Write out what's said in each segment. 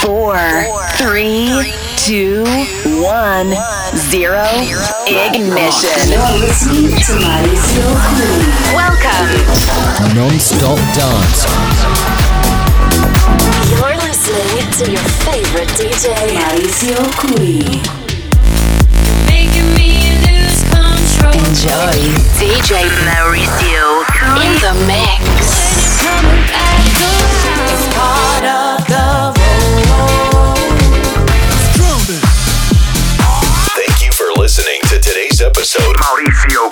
four, three, two, one, zero, ignition. Welcome. Non-stop dance. You're listening to your favorite DJ, Mauricio Cui. Enjoy DJ Mauricio in the mix. It's part of the listening to today's episode. Mauricio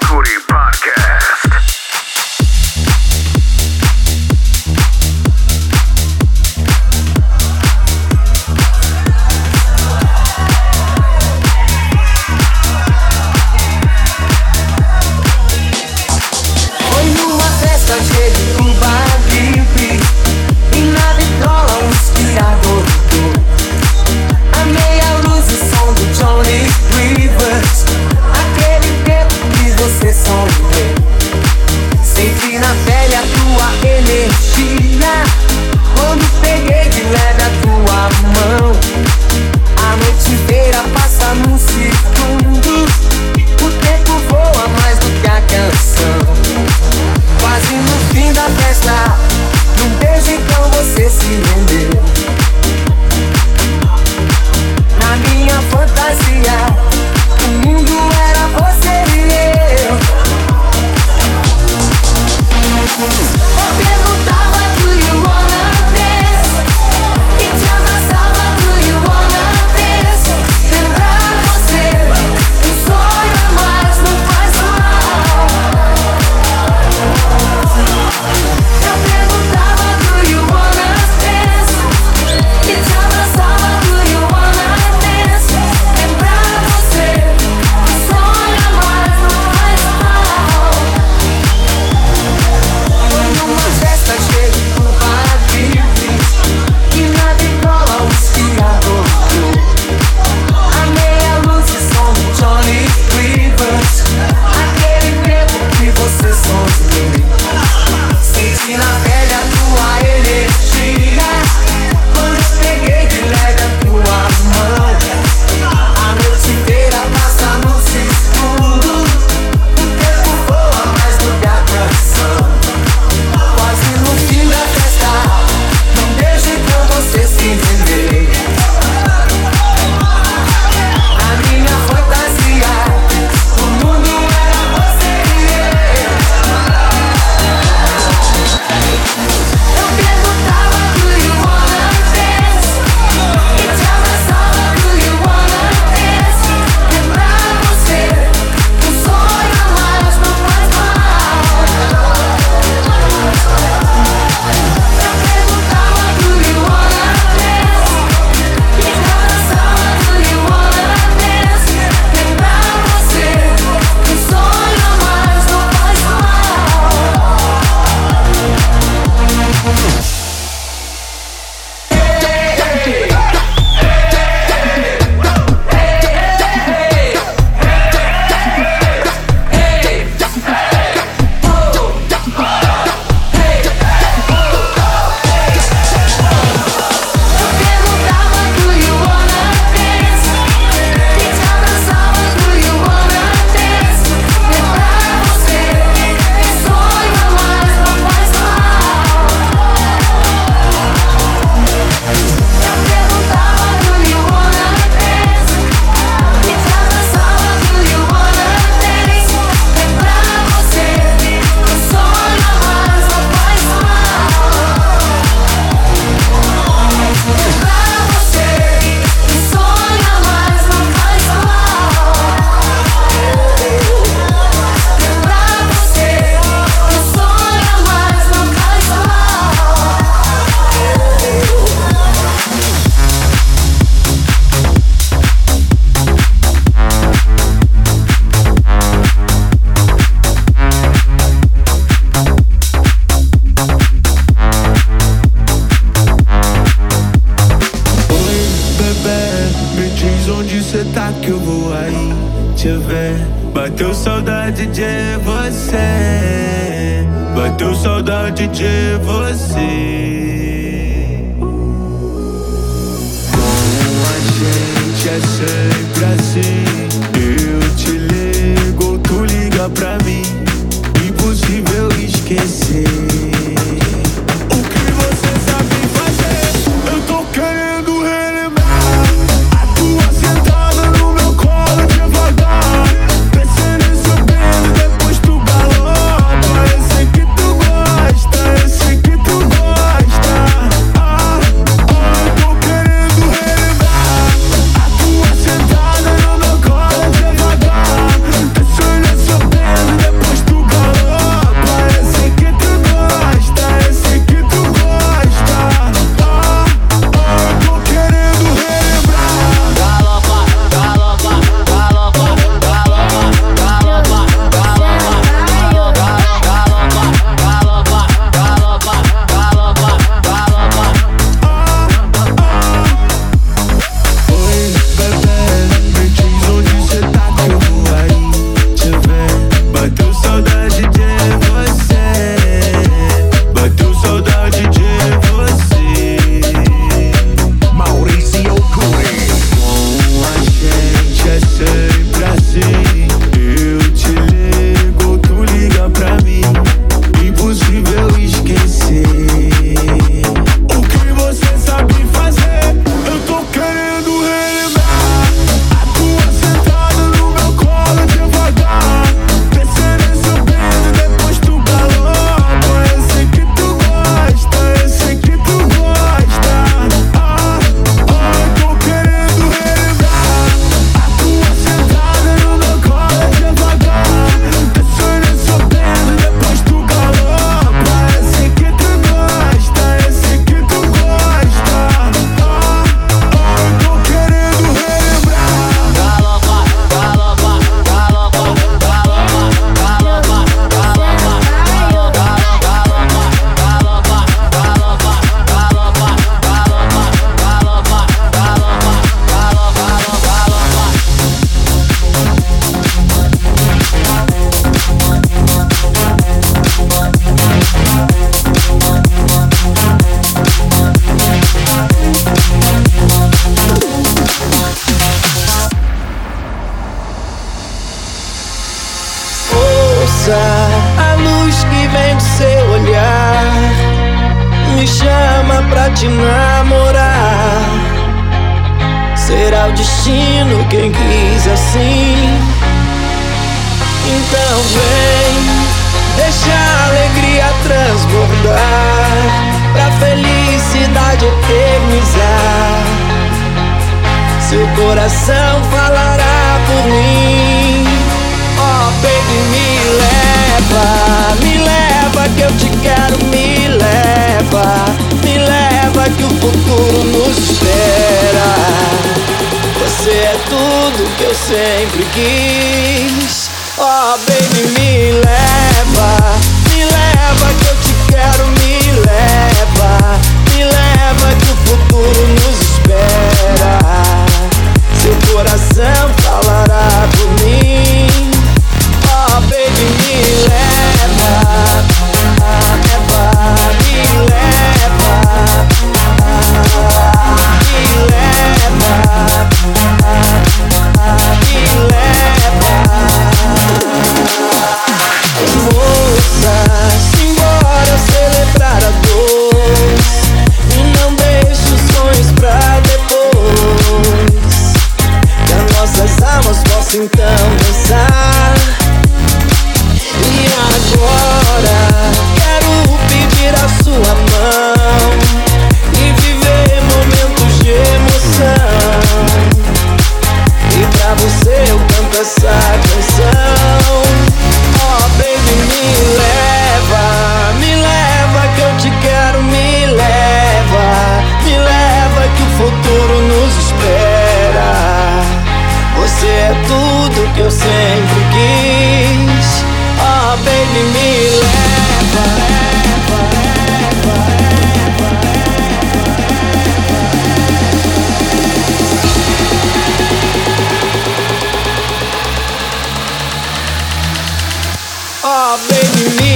Baby. you.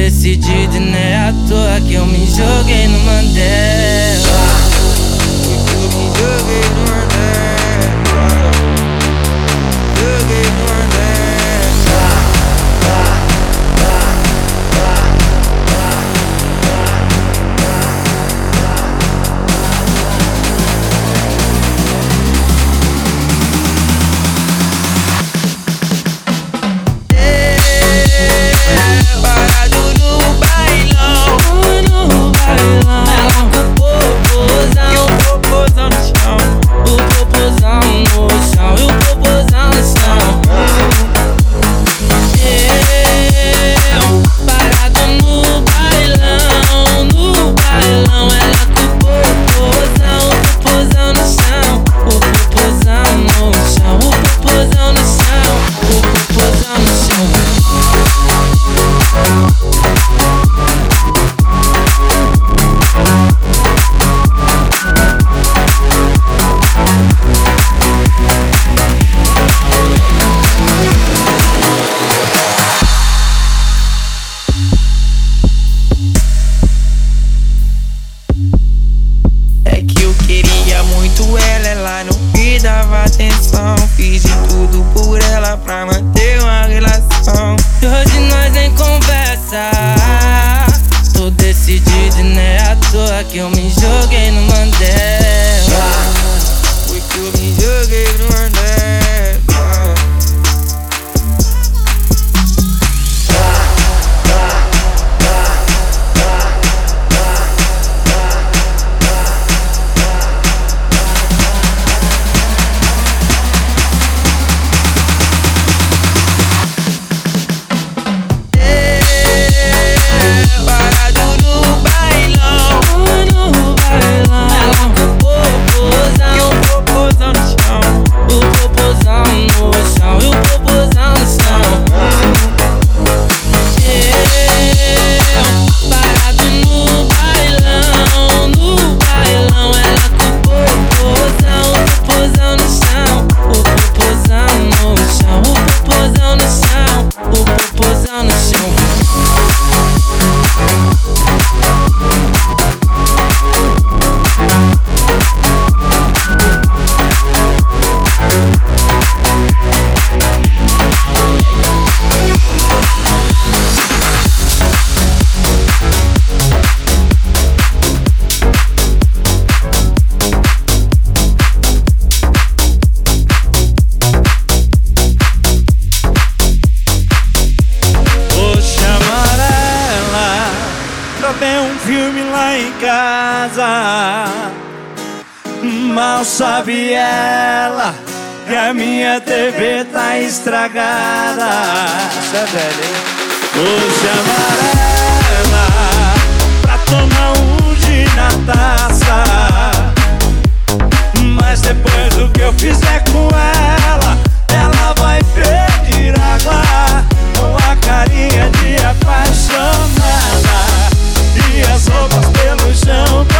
decidido, né? À toa que eu me joguei no Mandela. Que eu queria muito ela, ela não me dava atenção. Fiz de tudo por ela pra manter uma relação. E hoje nós nem conversa. Tô decidido né, a à toa que eu me joguei no Mandela. foi que eu me joguei no Mandela. minha TV tá estragada. Essa é velha, hein? Amarela, pra tomar um de na taça. Mas depois do que eu fizer com ela, ela vai pedir água com a carinha de apaixonada e as roupas pelo chão.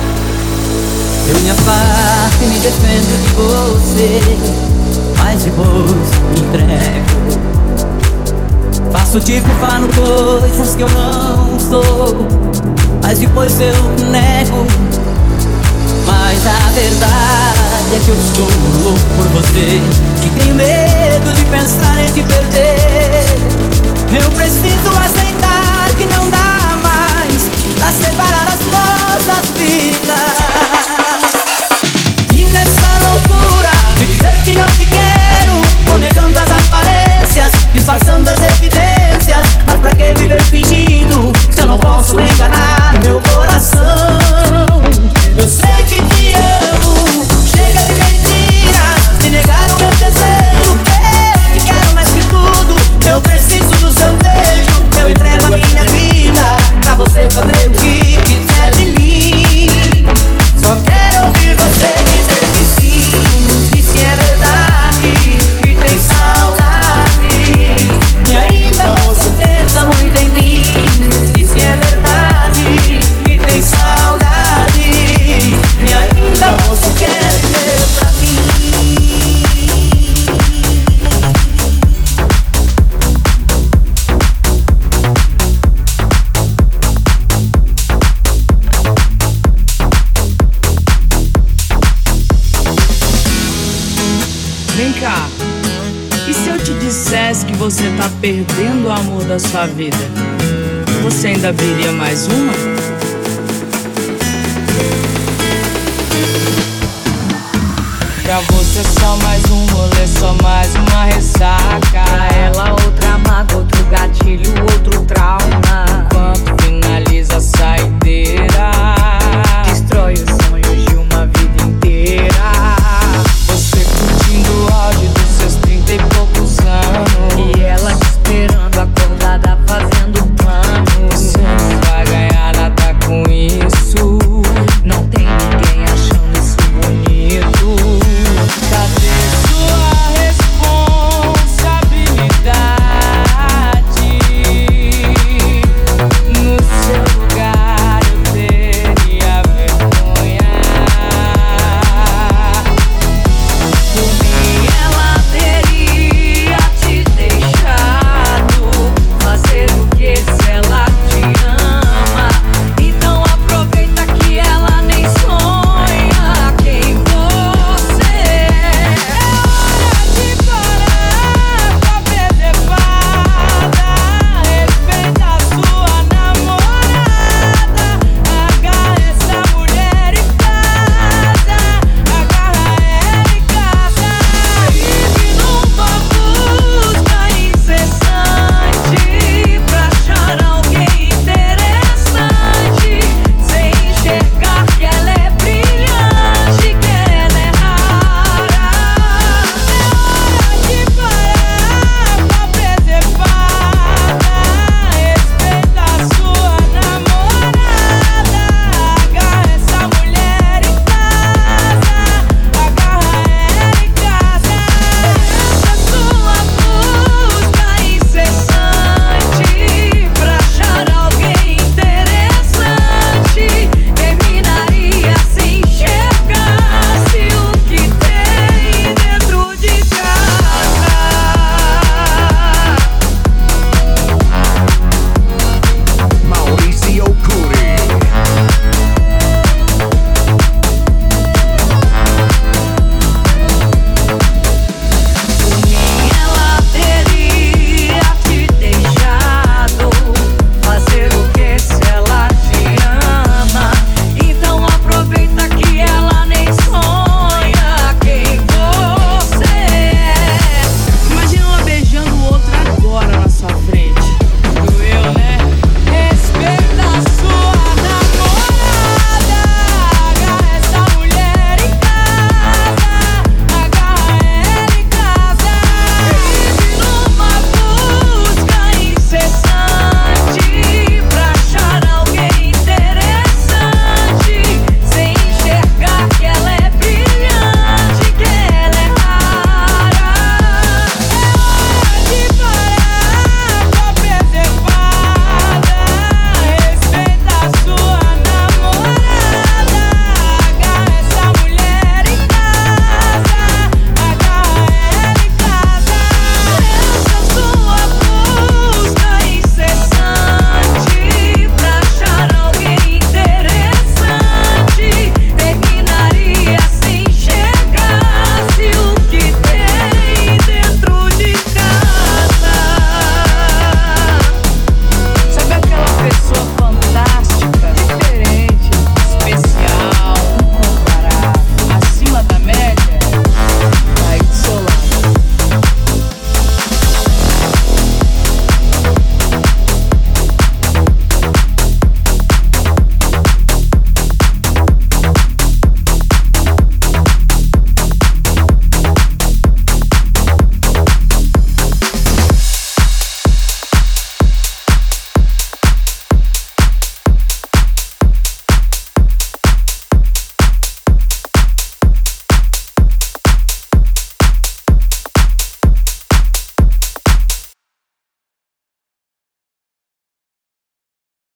Eu me e me defendo de você, mas depois me entrego. Faço tipo falo coisas que eu não sou Mas depois eu nego. Mas a verdade é que eu estou louco por você Que tenho medo de pensar em te perder. Eu preciso aceitar que não dá mais Pra separar as nossas vidas. E Oh.